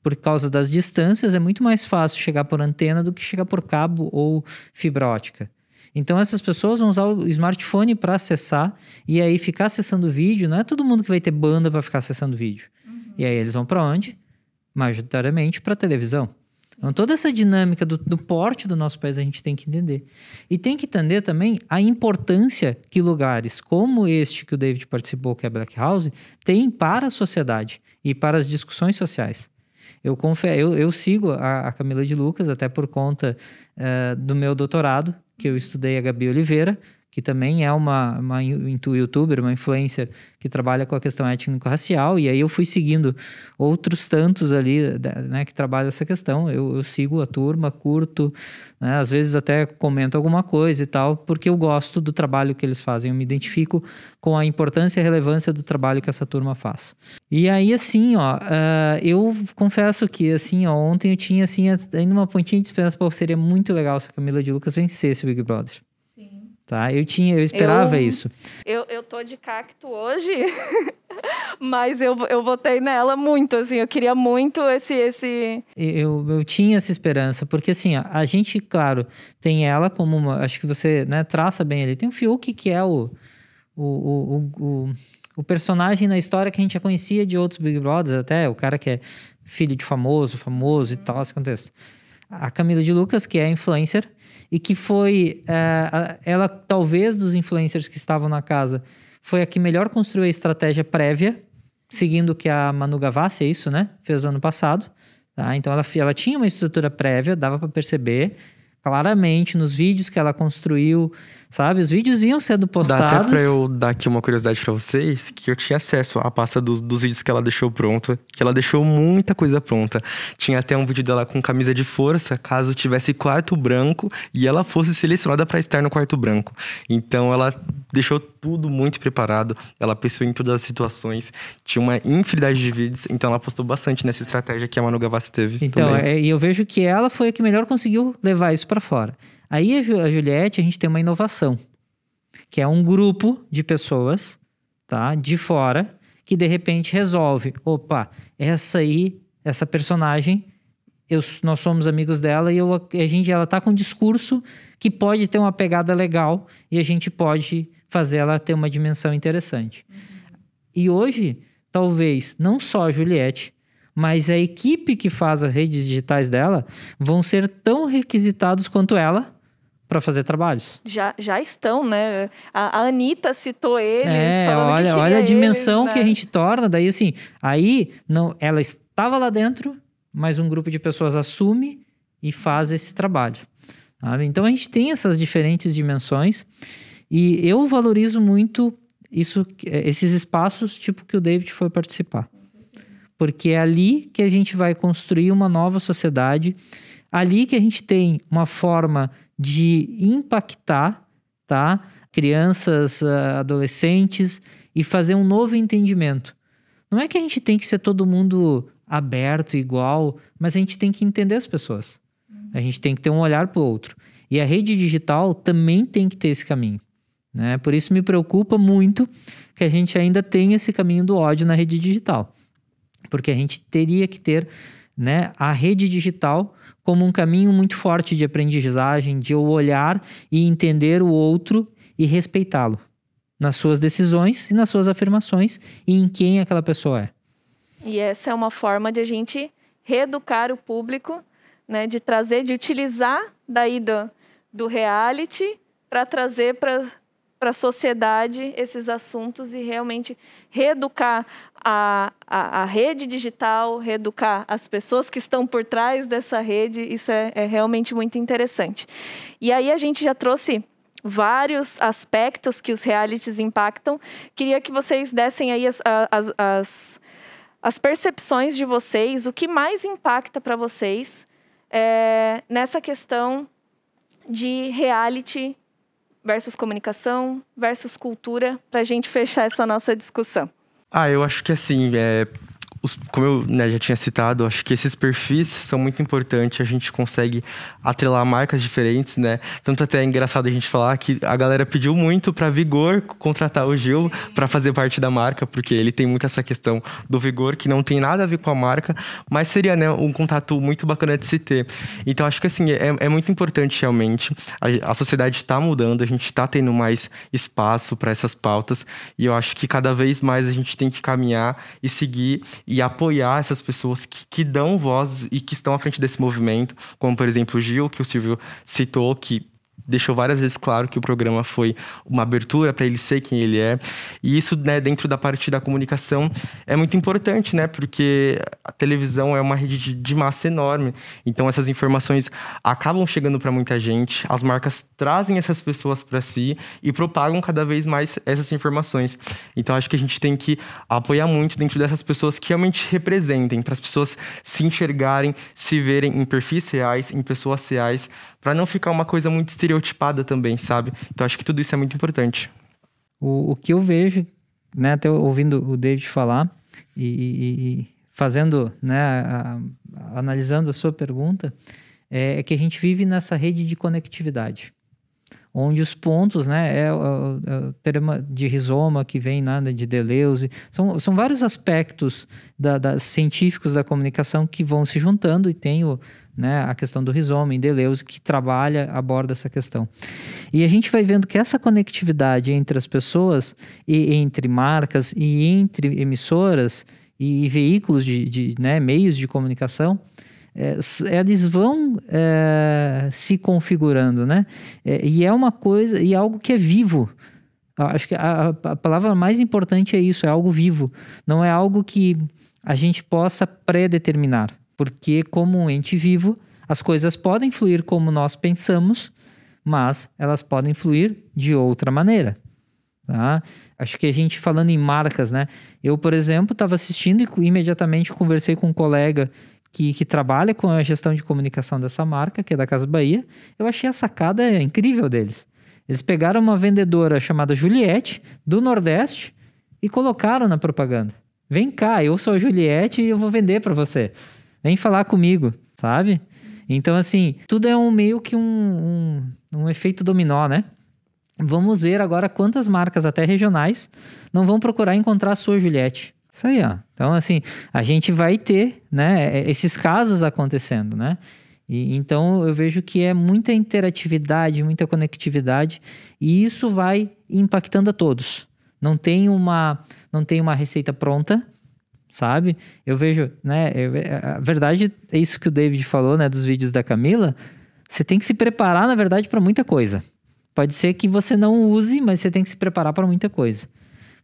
por causa das distâncias, é muito mais fácil chegar por antena do que chegar por cabo ou fibra ótica. Então essas pessoas vão usar o smartphone para acessar e aí ficar acessando vídeo. Não é todo mundo que vai ter banda para ficar acessando vídeo. Uhum. E aí eles vão para onde? Majoritariamente para televisão. Então, toda essa dinâmica do, do, porte do nosso país a gente tem que entender. E tem que entender também a importância que lugares como este que o David participou, que é a Black House, tem para a sociedade e para as discussões sociais. Eu, confio, eu, eu sigo a, a, Camila de Lucas até por conta uh, do meu doutorado, que eu estudei a Gabi Oliveira, que também é uma, uma youtuber, uma influencer que trabalha com a questão étnico-racial, e aí eu fui seguindo outros tantos ali, né, que trabalham essa questão. Eu, eu sigo a turma, curto, né, às vezes até comento alguma coisa e tal, porque eu gosto do trabalho que eles fazem, eu me identifico com a importância e relevância do trabalho que essa turma faz. E aí, assim, ó, uh, eu confesso que, assim, ó, ontem eu tinha, assim, ainda uma pontinha de esperança, pô, seria muito legal se a Camila de Lucas vencesse o Big Brother tá? Eu tinha, eu esperava eu, isso. Eu, eu tô de cacto hoje, mas eu, eu votei nela muito, assim, eu queria muito esse... esse... Eu, eu tinha essa esperança, porque assim, a, a gente, claro, tem ela como uma, acho que você, né, traça bem ali, tem o Fiuk que é o, o, o, o, o personagem na história que a gente já conhecia de outros Big Brothers, até o cara que é filho de famoso, famoso e tal, esse contexto. A Camila de Lucas, que é influencer, e que foi é, ela talvez dos influencers que estavam na casa foi a que melhor construiu a estratégia prévia, seguindo o que a Manu Gavassi, é isso, né? Fez ano passado. Tá? Então ela, ela tinha uma estrutura prévia, dava para perceber claramente nos vídeos que ela construiu, sabe? Os vídeos iam sendo postados. Dá até pra eu dar aqui uma curiosidade para vocês, que eu tinha acesso à pasta dos, dos vídeos que ela deixou pronto, que ela deixou muita coisa pronta. Tinha até um vídeo dela com camisa de força, caso tivesse quarto branco e ela fosse selecionada para estar no quarto branco. Então ela deixou tudo muito preparado, ela pensou em todas as situações, tinha uma infinidade de vídeos, então ela postou bastante nessa estratégia que a Manu Gavassi teve. Então, é, e eu vejo que ela foi a que melhor conseguiu levar isso para fora. Aí a, Juliette, a gente tem uma inovação, que é um grupo de pessoas, tá, de fora, que de repente resolve, opa, essa aí, essa personagem, eu, nós somos amigos dela e eu, a gente, ela tá com um discurso que pode ter uma pegada legal e a gente pode fazer ela ter uma dimensão interessante. Uhum. E hoje, talvez não só a Juliette, mas a equipe que faz as redes digitais dela vão ser tão requisitados quanto ela para fazer trabalhos. Já, já estão, né? A, a Anitta citou eles, é, falando olha, que olha a dimensão eles, né? que a gente torna. Daí, assim, aí não, ela estava lá dentro, mas um grupo de pessoas assume e faz esse trabalho. Sabe? Então a gente tem essas diferentes dimensões e eu valorizo muito isso, esses espaços, tipo que o David foi participar. Porque é ali que a gente vai construir uma nova sociedade, ali que a gente tem uma forma de impactar, tá? Crianças, ah, adolescentes e fazer um novo entendimento. Não é que a gente tem que ser todo mundo aberto, igual, mas a gente tem que entender as pessoas. A gente tem que ter um olhar para o outro. E a rede digital também tem que ter esse caminho. Né? Por isso me preocupa muito que a gente ainda tenha esse caminho do ódio na rede digital. Porque a gente teria que ter né, a rede digital como um caminho muito forte de aprendizagem, de eu olhar e entender o outro e respeitá-lo nas suas decisões e nas suas afirmações e em quem aquela pessoa é. E essa é uma forma de a gente reeducar o público, né, de trazer, de utilizar daí do, do reality para trazer para para a sociedade esses assuntos e realmente reeducar a, a, a, rede digital, reeducar as pessoas que estão por trás dessa rede, isso é, é realmente muito interessante. E aí a gente já trouxe vários aspectos que os realities impactam. Queria que vocês dessem aí as, as, as, as percepções de vocês, o que mais impacta para vocês é, nessa questão de reality versus comunicação versus cultura, para a gente fechar essa nossa discussão? Ah, eu acho que assim, é, os, como eu né, já tinha citado, acho que esses perfis são muito importantes. A gente consegue atrelar marcas diferentes, né? Tanto até é engraçado a gente falar que a galera pediu muito para Vigor contratar o Gil para fazer parte da marca, porque ele tem muito essa questão do Vigor que não tem nada a ver com a marca, mas seria né, um contato muito bacana de se ter. Então acho que assim é, é muito importante realmente. A, a sociedade está mudando, a gente está tendo mais espaço para essas pautas e eu acho que cada vez mais a gente tem que caminhar e seguir apoiar essas pessoas que, que dão voz e que estão à frente desse movimento, como por exemplo o Gil, que o Silvio citou, que deixou várias vezes claro que o programa foi uma abertura para ele ser quem ele é. E isso, né, dentro da parte da comunicação, é muito importante, né? Porque a televisão é uma rede de, massa enorme. Então, essas informações acabam chegando para muita gente. As marcas trazem essas pessoas para si e propagam cada vez mais essas informações. Então, acho que a gente tem que apoiar muito dentro dessas pessoas que realmente representem, para as pessoas se enxergarem, se verem em perfis reais, em pessoas reais, para não ficar uma coisa muito estereotipada também, sabe? Então acho que tudo isso é muito importante. O, o que eu vejo, né, até ouvindo o David falar e, e, e fazendo, né, a, a, analisando a sua pergunta, é, é que a gente vive nessa rede de conectividade onde os pontos, né, é, o, é o de rizoma que vem nada né, de Deleuze, são, são vários aspectos da, da, científicos da comunicação que vão se juntando e tem o, né, a questão do rizoma Deleuze que trabalha, aborda essa questão. E a gente vai vendo que essa conectividade entre as pessoas e entre marcas e entre emissoras e, e veículos de, de né, meios de comunicação é, eles vão é, se configurando, né? É, e é uma coisa, e algo que é vivo. Acho que a, a, palavra mais importante é isso, é algo vivo. Não é algo que a gente possa predeterminar. Porque, como um ente vivo, as coisas podem fluir como nós pensamos, mas elas podem fluir de outra maneira. Tá? Acho que a gente falando em marcas, né? Eu, por exemplo, estava assistindo e imediatamente conversei com um colega que, que, trabalha com a gestão de comunicação dessa marca, que é da Casa Bahia. Eu achei a sacada incrível deles. Eles pegaram uma vendedora chamada Juliette, do Nordeste, e colocaram na propaganda. Vem cá, eu sou a Juliette e eu vou vender para você. Vem falar comigo, sabe? Então, assim, tudo é um meio que um, um, um efeito dominó, né? Vamos ver agora quantas marcas, até regionais, não vão procurar encontrar a sua Juliette. Isso aí, ó. Então, assim, a gente vai ter, né, é, esses casos acontecendo, né? E, então, eu vejo que é muita interatividade, muita conectividade, e isso vai impactando a todos. Não tem uma, não tem uma receita pronta, sabe? Eu vejo, né, eu, a verdade é isso que o David falou, né, dos vídeos da Camila, você tem que se preparar, na verdade, para muita coisa. Pode ser que você não use, mas você tem que se preparar para muita coisa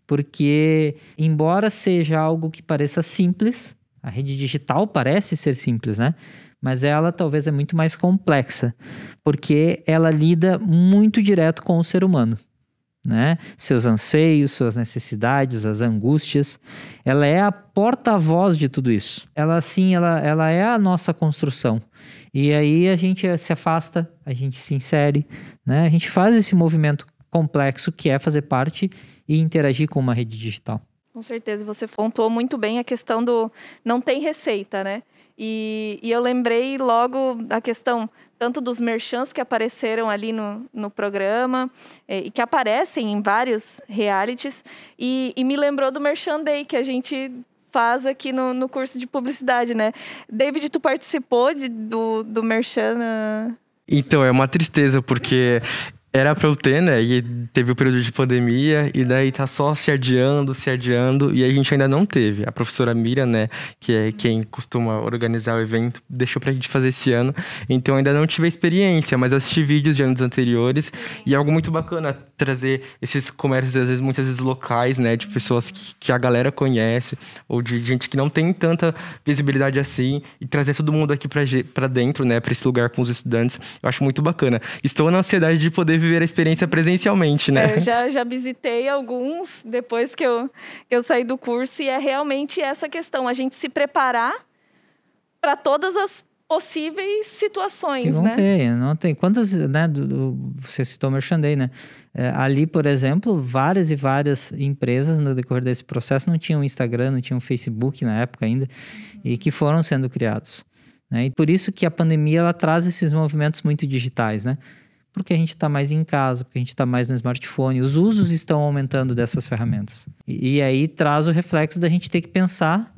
porque, embora seja algo que pareça simples, a rede digital parece ser simples, né? Mas ela talvez é muito mais complexa, porque ela lida muito direto com o ser humano. Né? Seus anseios, suas necessidades, as angústias. Ela é a porta-voz de tudo isso. Ela, sim, ela, ela é a nossa construção. E aí a gente se afasta, a gente se insere, né? A gente faz esse movimento complexo que é fazer parte e interagir com uma rede digital. Com certeza, você pontuou muito bem a questão do não tem receita, né? E, e eu lembrei logo da questão tanto dos merchants que apareceram ali no, no programa é, e que aparecem em vários realities e, e me lembrou do Merchan Day que a gente faz aqui no, no curso de publicidade, né? David, tu participou de, do, do Merchan? Então, é uma tristeza, porque era pra eu ter, né? E teve o período de pandemia, e daí tá só se adiando, se adiando, e a gente ainda não teve. A professora Mira, né, que é quem costuma organizar o evento, deixou pra gente fazer esse ano. Então ainda não tive a experiência, mas assisti vídeos de anos anteriores, e é algo muito bacana trazer esses comércios, às vezes, muitas vezes locais, né, de pessoas que, que a galera conhece, ou de gente que não tem tanta visibilidade assim, e trazer todo mundo aqui pra, pra dentro, né, pra esse lugar com os estudantes. Eu acho muito bacana. Estou na ansiedade de poder viver a experiência presencialmente, né? É, eu já, já visitei alguns depois que eu, que eu saí do curso e é realmente essa questão, a gente se preparar para todas as possíveis situações, que vão né? ter, não tem. Quantas, né, do, do, você citou Merchandise, né? É, ali, por exemplo, várias e várias empresas no decorrer desse processo não tinham Instagram, não tinham Facebook na época ainda, e que foram sendo criados. Né? E por isso que a pandemia, ela traz esses movimentos muito digitais, né? Porque a gente está mais em casa, porque a gente está mais no smartphone, os usos estão aumentando dessas ferramentas. E, e aí traz o reflexo da gente ter que pensar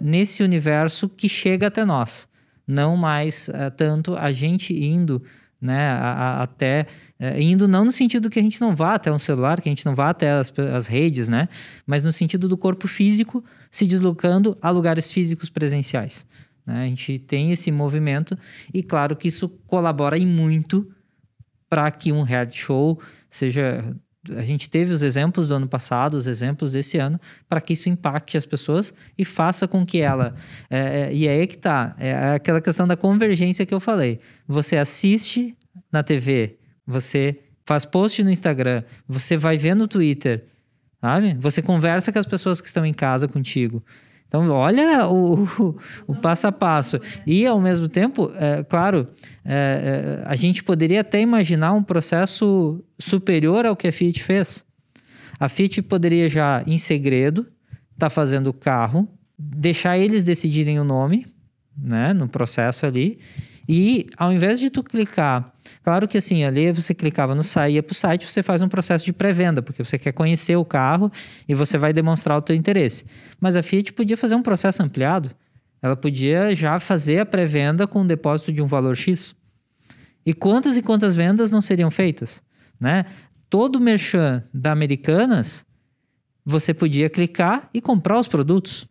nesse universo que chega até nós não mais uh, tanto a gente indo né, a, a, até uh, indo não no sentido que a gente não vá até um celular, que a gente não vá até as, as redes, né, mas no sentido do corpo físico se deslocando a lugares físicos presenciais. Né? A gente tem esse movimento e claro que isso colabora em muito para que um reality show seja a gente teve os exemplos do ano passado, os exemplos desse ano, para que isso impacte as pessoas e faça com que ela. É, é, e é aí que tá. É aquela questão da convergência que eu falei. Você assiste na TV, você faz post no Instagram, você vai ver no Twitter, sabe? Você conversa com as pessoas que estão em casa contigo. Então, olha o, o, passo a passo. E, ao mesmo tempo, é, claro, é, é, a gente poderia até imaginar um processo superior ao que a Fiat fez. A Fiat poderia já, em segredo, estar tá fazendo o carro, deixar eles decidirem o nome, né, no processo ali, e ao invés de tu clicar, claro que assim, ali você clicava no ia para o site, você faz um processo de pré-venda, porque você quer conhecer o carro e você vai demonstrar o teu interesse. Mas a Fiat podia fazer um processo ampliado. Ela podia já fazer a pré-venda com um depósito de um valor X. E quantas e quantas vendas não seriam feitas, né? Todo merchan da Americanas, você podia clicar e comprar os produtos,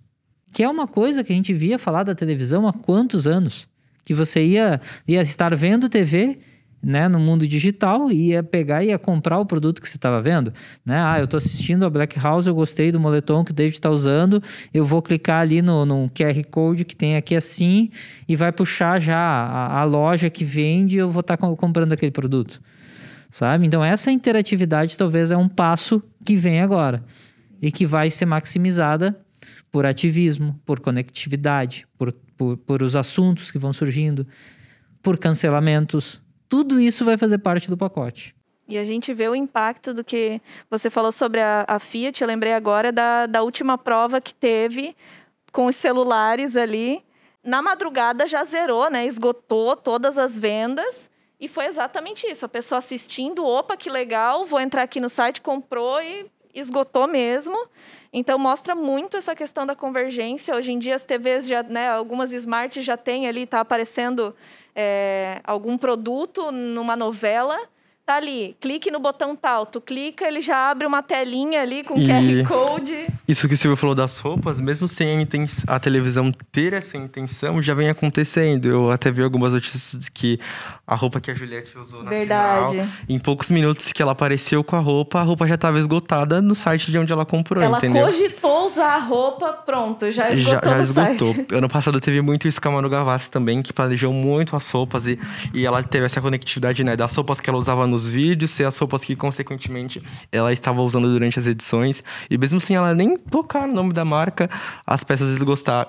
que é uma coisa que a gente via falar da televisão há quantos anos que você ia, ia estar vendo TV né, no mundo digital e ia pegar e ia comprar o produto que você estava vendo. Né? Ah, eu estou assistindo a Black House, eu gostei do moletom que o David está usando, eu vou clicar ali no, no QR Code que tem aqui assim e vai puxar já a, a loja que vende e eu vou estar tá comprando aquele produto. Sabe? Então, essa interatividade talvez é um passo que vem agora e que vai ser maximizada por ativismo, por conectividade, por, por, por os assuntos que vão surgindo, por cancelamentos. Tudo isso vai fazer parte do pacote. E a gente vê o impacto do que você falou sobre a, a Fiat. Eu lembrei agora da, da última prova que teve com os celulares ali. Na madrugada já zerou, né? Esgotou todas as vendas. E foi exatamente isso. A pessoa assistindo, opa, que legal, vou entrar aqui no site, comprou e esgotou mesmo. Então mostra muito essa questão da convergência. Hoje em dia as TVs já, né, algumas smart já tem ali, está aparecendo é, algum produto numa novela Tá ali, clique no botão tal. Tu clica, ele já abre uma telinha ali com e QR Code. Isso que o Silvio falou das roupas, mesmo sem a, a, televisão ter essa intenção, já vem acontecendo. Eu até vi algumas notícias que a roupa que a Juliette usou na Verdade. Final, em poucos minutos que ela apareceu com a roupa, a roupa já estava esgotada no site de onde ela comprou, ela entendeu? cogitou usar a roupa, pronto, já esgotou já, já esgotou. Site. Ano passado teve muito isso com a Manu Gavassi também, que planejou muito as roupas e, e ela teve essa conectividade, né, das roupas que ela usava nos vídeos, ser as roupas que, consequentemente, ela estava usando durante as edições. E mesmo sem ela nem tocar no nome da marca, as peças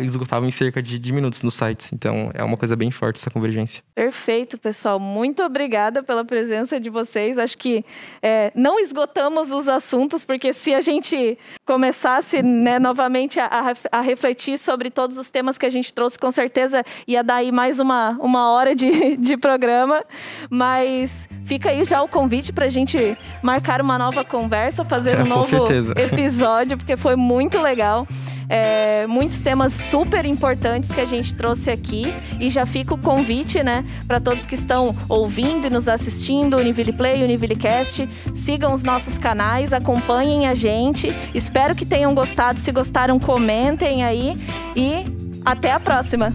esgotavam em cerca de, de minutos nos sites. Então, é uma coisa bem forte essa convergência. Perfeito, pessoal. Muito obrigada pela presença de vocês. Acho que é, não esgotamos os assuntos, porque se a gente começasse né, novamente a, a, refletir sobre todos os temas que a gente trouxe, com certeza ia dar aí mais uma, uma hora de, de programa. Mas fica aí já o convite para a gente marcar uma nova conversa, fazer é, um novo episódio, porque foi muito legal. É, muitos temas super importantes que a gente trouxe aqui e já fica o convite, né, para todos que estão ouvindo e nos assistindo, Univille Play, Univille Cast, sigam os nossos canais, acompanhem a gente. Espero que tenham gostado. Se gostaram, comentem aí e até a próxima.